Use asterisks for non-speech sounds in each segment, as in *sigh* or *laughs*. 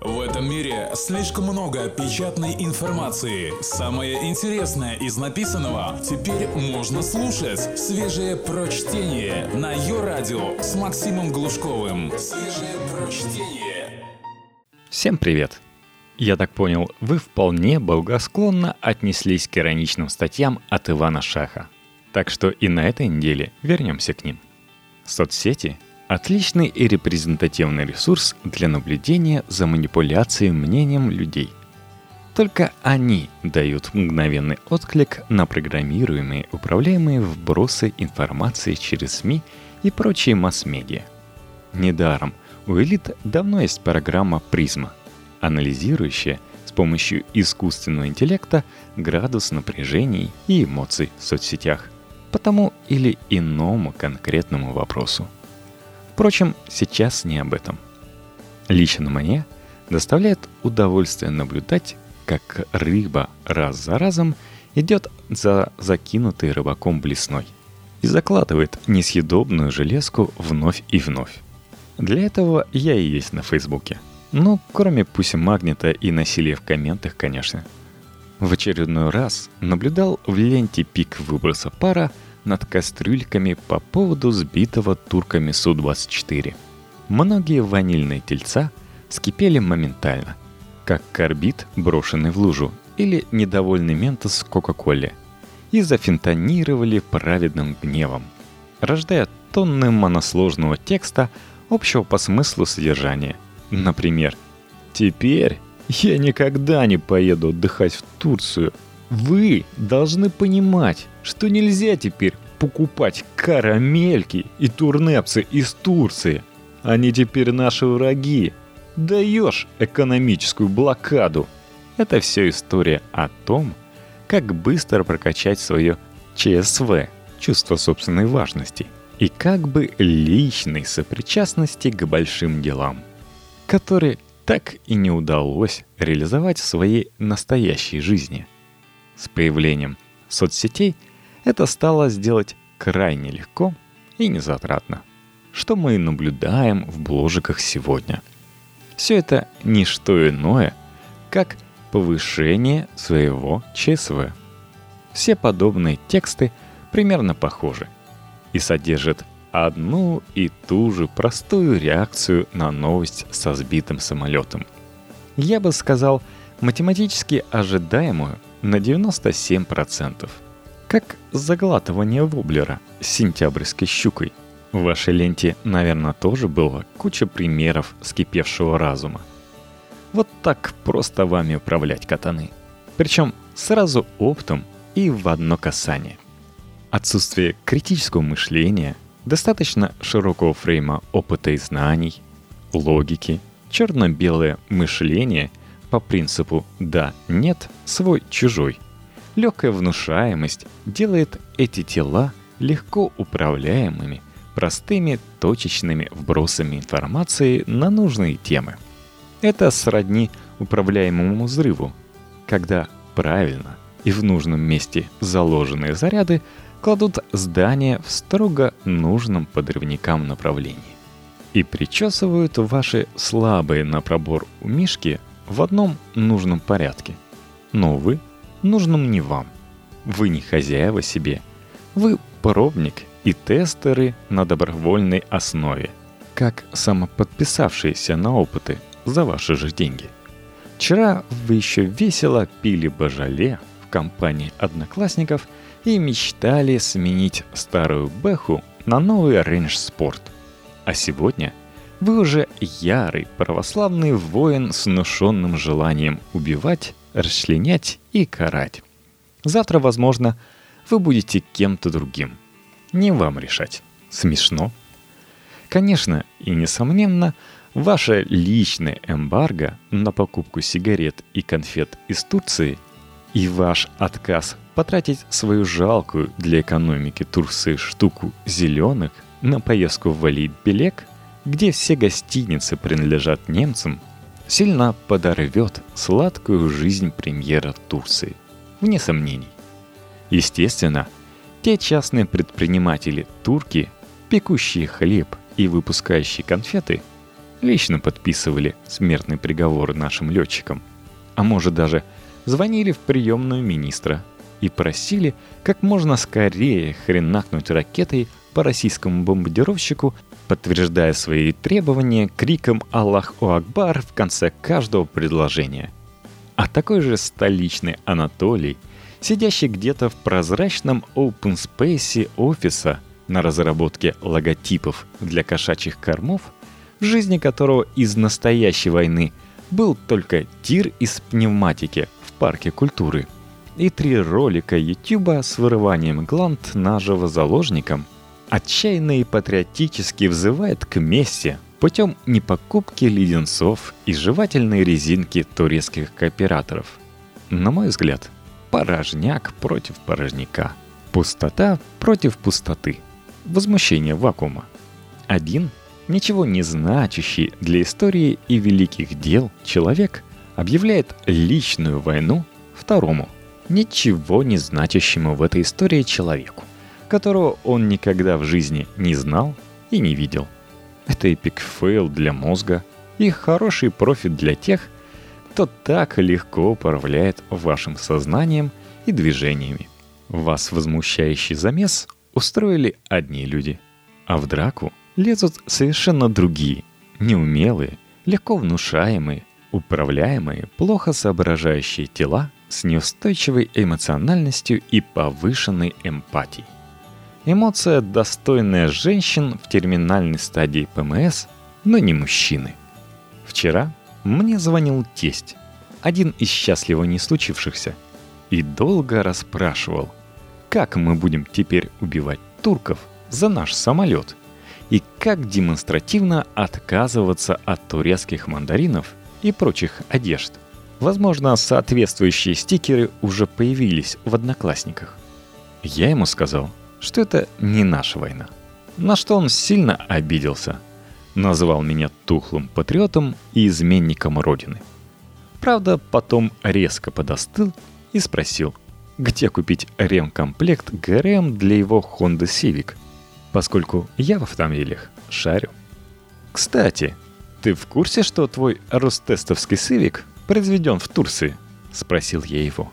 В этом мире слишком много печатной информации. Самое интересное из написанного теперь можно слушать. Свежее прочтение на ее радио с Максимом Глушковым. Свежее прочтение. Всем привет! Я так понял, вы вполне благосклонно отнеслись к ироничным статьям от Ивана Шаха. Так что и на этой неделе вернемся к ним. Соцсети Отличный и репрезентативный ресурс для наблюдения за манипуляцией мнением людей. Только они дают мгновенный отклик на программируемые, управляемые вбросы информации через СМИ и прочие масс-медиа. Недаром у элит давно есть программа «Призма», анализирующая с помощью искусственного интеллекта градус напряжений и эмоций в соцсетях по тому или иному конкретному вопросу. Впрочем, сейчас не об этом. Лично мне доставляет удовольствие наблюдать, как рыба раз за разом идет за закинутой рыбаком блесной и закладывает несъедобную железку вновь и вновь. Для этого я и есть на Фейсбуке. Ну, кроме пуси магнита и насилия в комментах, конечно. В очередной раз наблюдал в ленте пик выброса пара – над кастрюльками по поводу сбитого турками Су-24. Многие ванильные тельца скипели моментально, как карбид, брошенный в лужу, или недовольный ментос в Кока-Коле, и зафинтонировали праведным гневом, рождая тонны моносложного текста общего по смыслу содержания. Например, «Теперь я никогда не поеду отдыхать в Турцию. Вы должны понимать, что нельзя теперь покупать карамельки и турнепсы из Турции. Они теперь наши враги. Даешь экономическую блокаду. Это все история о том, как быстро прокачать свое ЧСВ, чувство собственной важности, и как бы личной сопричастности к большим делам, которые так и не удалось реализовать в своей настоящей жизни. С появлением соцсетей – это стало сделать крайне легко и незатратно, что мы и наблюдаем в бложиках сегодня. Все это не что иное, как повышение своего ЧСВ. Все подобные тексты примерно похожи и содержат одну и ту же простую реакцию на новость со сбитым самолетом. Я бы сказал, математически ожидаемую на 97% как заглатывание воблера с сентябрьской щукой. В вашей ленте, наверное, тоже было куча примеров скипевшего разума. Вот так просто вами управлять катаны. Причем сразу оптом и в одно касание. Отсутствие критического мышления, достаточно широкого фрейма опыта и знаний, логики, черно-белое мышление по принципу «да-нет», свой-чужой – Легкая внушаемость делает эти тела легко управляемыми, простыми точечными вбросами информации на нужные темы. Это сродни управляемому взрыву, когда правильно и в нужном месте заложенные заряды кладут здание в строго нужном подрывникам направлении и причесывают ваши слабые на пробор умишки в одном нужном порядке. Но, вы нужном не вам. Вы не хозяева себе. Вы пробник и тестеры на добровольной основе, как самоподписавшиеся на опыты за ваши же деньги. Вчера вы еще весело пили божале в компании одноклассников и мечтали сменить старую Бэху на новый Range Sport. А сегодня вы уже ярый православный воин с внушенным желанием убивать расчленять и карать. Завтра, возможно, вы будете кем-то другим. Не вам решать. Смешно. Конечно и несомненно, ваше личное эмбарго на покупку сигарет и конфет из Турции и ваш отказ потратить свою жалкую для экономики Турции штуку зеленых на поездку в Валид-Белек, где все гостиницы принадлежат немцам – сильно подорвет сладкую жизнь премьера Турции. Вне сомнений. Естественно, те частные предприниматели турки, пекущие хлеб и выпускающие конфеты, лично подписывали смертный приговор нашим летчикам. А может даже звонили в приемную министра и просили как можно скорее хренакнуть ракетой по российскому бомбардировщику, подтверждая свои требования криком «Аллаху Акбар» в конце каждого предложения. А такой же столичный Анатолий, сидящий где-то в прозрачном open space офиса на разработке логотипов для кошачьих кормов, в жизни которого из настоящей войны был только тир из пневматики в парке культуры и три ролика Ютуба с вырыванием гланд наживо заложником, отчаянно и патриотически взывает к мести путем непокупки леденцов и жевательной резинки турецких кооператоров. На мой взгляд, порожняк против порожняка. Пустота против пустоты. Возмущение вакуума. Один, ничего не значащий для истории и великих дел человек объявляет личную войну второму, ничего не значащему в этой истории человеку, которого он никогда в жизни не знал и не видел – это epic fail для мозга и хороший профит для тех, кто так легко управляет вашим сознанием и движениями. Вас возмущающий замес устроили одни люди, а в драку лезут совершенно другие, неумелые, легко внушаемые, управляемые, плохо соображающие тела с неустойчивой эмоциональностью и повышенной эмпатией. Эмоция, достойная женщин в терминальной стадии ПМС, но не мужчины. Вчера мне звонил тесть, один из счастливо не случившихся, и долго расспрашивал, как мы будем теперь убивать турков за наш самолет и как демонстративно отказываться от турецких мандаринов и прочих одежд. Возможно, соответствующие стикеры уже появились в Одноклассниках. Я ему сказал – что это не наша война. На что он сильно обиделся. Назвал меня тухлым патриотом и изменником Родины. Правда, потом резко подостыл и спросил, где купить ремкомплект ГРМ для его Honda Civic, поскольку я в автомобилях шарю. Кстати, ты в курсе, что твой ростестовский Civic произведен в Турции? Спросил я его.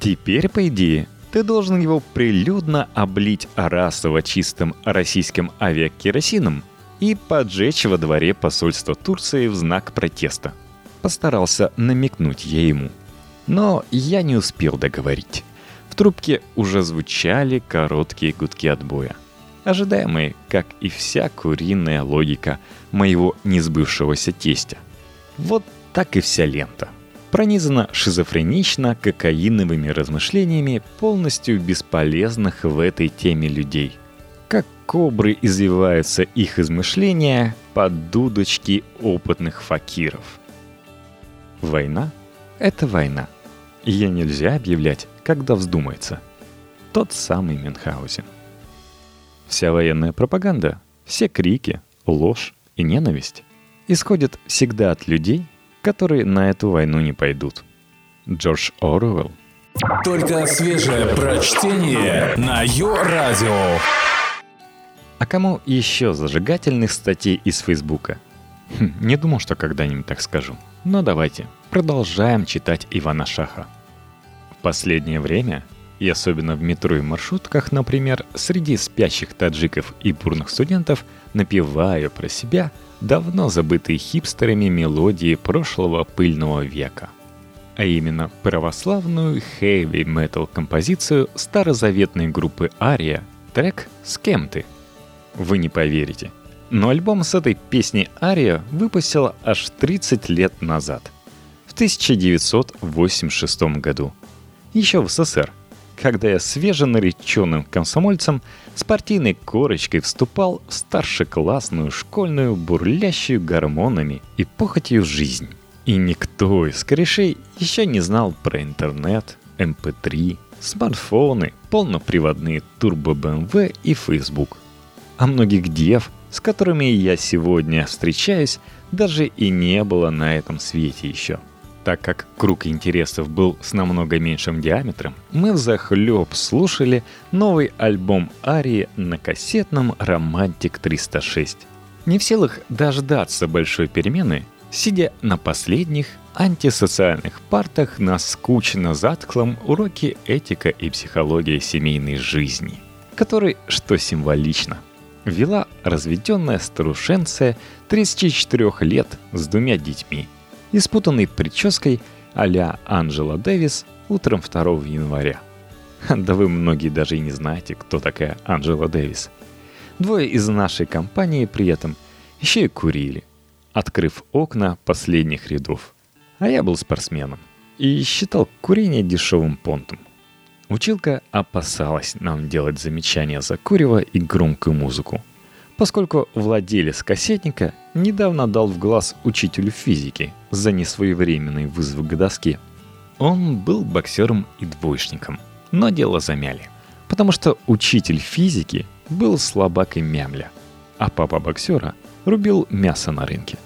Теперь, по идее, ты должен его прилюдно облить расово чистым российским авиакеросином и поджечь во дворе посольства Турции в знак протеста. Постарался намекнуть я ему. Но я не успел договорить. В трубке уже звучали короткие гудки отбоя. Ожидаемые, как и вся куриная логика моего несбывшегося тестя. Вот так и вся лента пронизана шизофренично-кокаиновыми размышлениями полностью бесполезных в этой теме людей. Как кобры извиваются их измышления под дудочки опытных факиров. Война — это война. Ее нельзя объявлять, когда вздумается. Тот самый Мюнхгаузен. Вся военная пропаганда, все крики, ложь и ненависть исходят всегда от людей — которые на эту войну не пойдут. Джордж Оруэлл. Только свежее прочтение на Йо-Радио. А кому еще зажигательных статей из Фейсбука? Хм, не думал, что когда-нибудь так скажу. Но давайте, продолжаем читать Ивана Шаха. В последнее время, и особенно в метро и маршрутках, например, среди спящих таджиков и бурных студентов, напеваю про себя – давно забытые хипстерами мелодии прошлого пыльного века. А именно православную хэви-метал композицию старозаветной группы Ария, трек «С кем ты?». Вы не поверите, но альбом с этой песней Ария выпустила аж 30 лет назад, в 1986 году, еще в СССР когда я свеженареченным комсомольцем с партийной корочкой вступал в старшеклассную школьную бурлящую гормонами и похотью жизнь. И никто из корешей еще не знал про интернет, MP3, эм смартфоны, полноприводные турбо-БМВ и Facebook. А многих дев, с которыми я сегодня встречаюсь, даже и не было на этом свете еще – так как круг интересов был с намного меньшим диаметром, мы взахлеб слушали новый альбом Арии на кассетном «Романтик 306». Не в силах дождаться большой перемены, сидя на последних антисоциальных партах на скучно затклом уроке этика и психология семейной жизни, который, что символично, вела разведенная старушенция 34 лет с двумя детьми и спутанной прической а-ля Анджела Дэвис утром 2 января. *laughs* Да вы многие даже и не знаете, кто такая Анджела Дэвис. Двое из нашей компании при этом еще и курили, открыв окна последних рядов. А я был спортсменом и считал курение дешевым понтом. Училка опасалась нам делать замечания за курево и громкую музыку, поскольку владелец кассетника недавно дал в глаз учителю физики за несвоевременный вызов к доске. Он был боксером и двоечником, но дело замяли, потому что учитель физики был слабак и мямля, а папа боксера рубил мясо на рынке.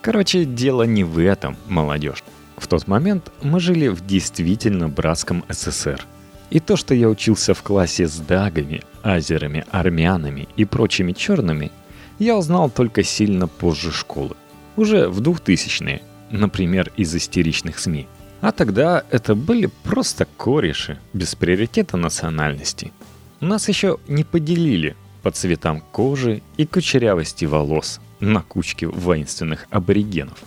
Короче, дело не в этом, молодежь. В тот момент мы жили в действительно братском СССР. И то, что я учился в классе с дагами, азерами, армянами и прочими черными, я узнал только сильно позже школы. Уже в 2000-е, например, из истеричных СМИ. А тогда это были просто кореши, без приоритета национальности. Нас еще не поделили по цветам кожи и кучерявости волос, на кучке воинственных аборигенов.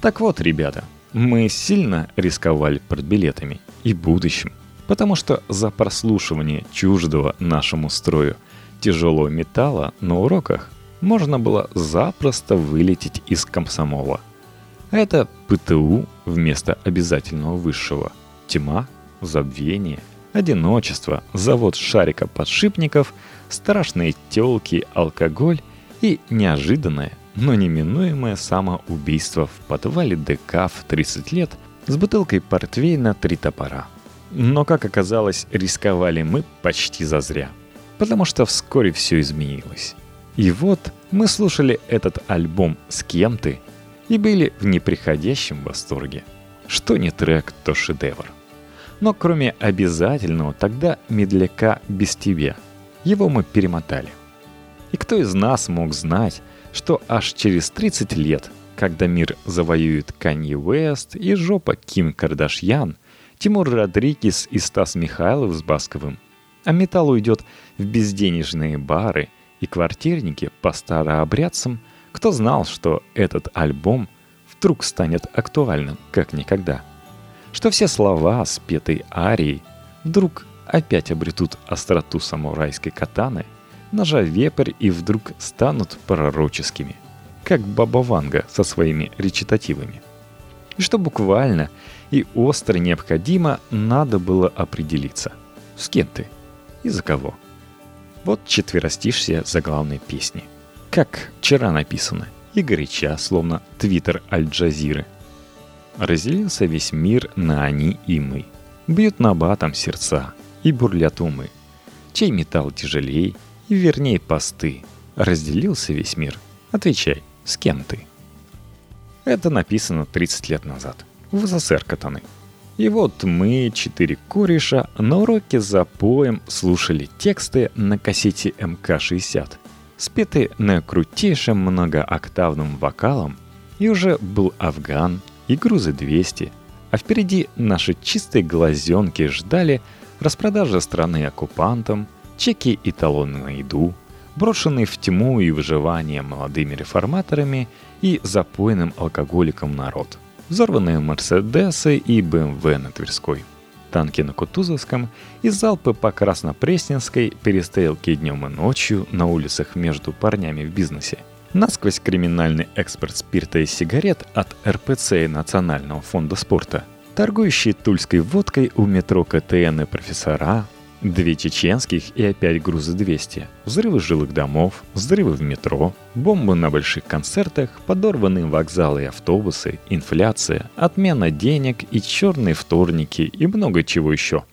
Так вот, ребята, мы сильно рисковали билетами и будущим, потому что за прослушивание чуждого нашему строю тяжелого металла на уроках можно было запросто вылететь из комсомола. Это ПТУ вместо обязательного высшего. Тьма, забвение, одиночество, завод шарика подшипников, страшные телки, алкоголь и неожиданное, но неминуемое самоубийство в подвале ДК в 30 лет с бутылкой портвейна «Три топора». Но, как оказалось, рисковали мы почти зазря, потому что вскоре все изменилось. И вот мы слушали этот альбом «С кем ты?» И были в неприходящем восторге. Что не трек, то шедевр. Но кроме обязательного тогда медляка «Без тебя», его мы перемотали. И кто из нас мог знать, что аж через 30 лет, когда мир завоюет Канье Уэст и жопа Ким Кардашьян, Тимур Родригес и Стас Михайлов с Басковым, а металл уйдет в безденежные бары и квартирники по старообрядцам, кто знал, что этот альбом вдруг станет актуальным, как никогда. Что все слова, спетые арией, вдруг опять обретут остроту самурайской катаны – ножа вепрь и вдруг станут пророческими, как Баба Ванга со своими речитативами. И что буквально и остро необходимо надо было определиться, с кем ты и за кого. Вот четверостишье заглавной песни. Как вчера написано, и горяча, словно твиттер Аль-Джазиры. Разделился весь мир на они и мы. Бьют на батом сердца и бурлят умы. Чей металл тяжелей, и вернее посты. Разделился весь мир. Отвечай, с кем ты? Это написано 30 лет назад. В СССР катаны. И вот мы, четыре кореша, на уроке за поем слушали тексты на кассете МК-60, спеты на крутейшем многооктавном вокалом, и уже был Афган и грузы 200, а впереди наши чистые глазенки ждали распродажи страны оккупантам – чеки и талоны на еду, брошенные в тьму и выживание молодыми реформаторами и запойным алкоголиком народ, взорванные Мерседесы и БМВ на Тверской, танки на Кутузовском и залпы по Краснопресненской, перестрелки днем и ночью на улицах между парнями в бизнесе, насквозь криминальный экспорт спирта и сигарет от РПЦ и Национального фонда спорта, торгующие тульской водкой у метро КТН и профессора, Две чеченских и опять грузы 200. Взрывы жилых домов, взрывы в метро, бомбы на больших концертах, подорванные вокзалы и автобусы, инфляция, отмена денег и черные вторники и много чего еще.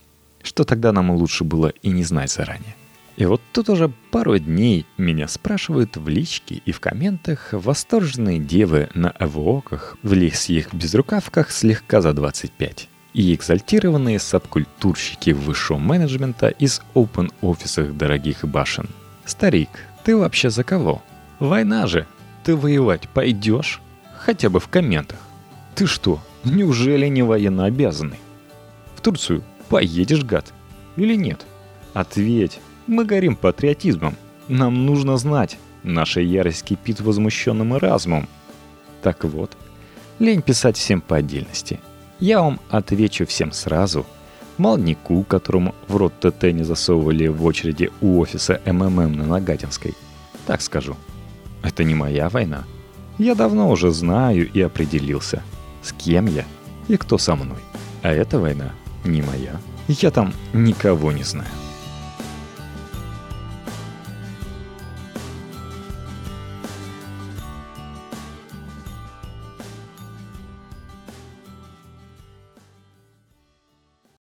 Что тогда нам лучше было и не знать заранее. И вот тут уже пару дней меня спрашивают в личке и в комментах восторженные девы на авоках в лисьих безрукавках слегка за 25 и экзальтированные сабкультурщики высшего менеджмента из open офисах дорогих башен. Старик, ты вообще за кого? Война же. Ты воевать пойдешь? Хотя бы в комментах. Ты что, неужели не военно обязанный? В Турцию поедешь, гад? Или нет? Ответь. Мы горим патриотизмом. Нам нужно знать. Наша ярость кипит возмущенным разумом. Так вот, лень писать всем по отдельности. Я вам отвечу всем сразу. Молнику, которому в рот ТТ не засовывали в очереди у офиса МММ на Нагатинской. Так скажу. Это не моя война. Я давно уже знаю и определился, с кем я и кто со мной. А эта война не моя. Я там никого не знаю.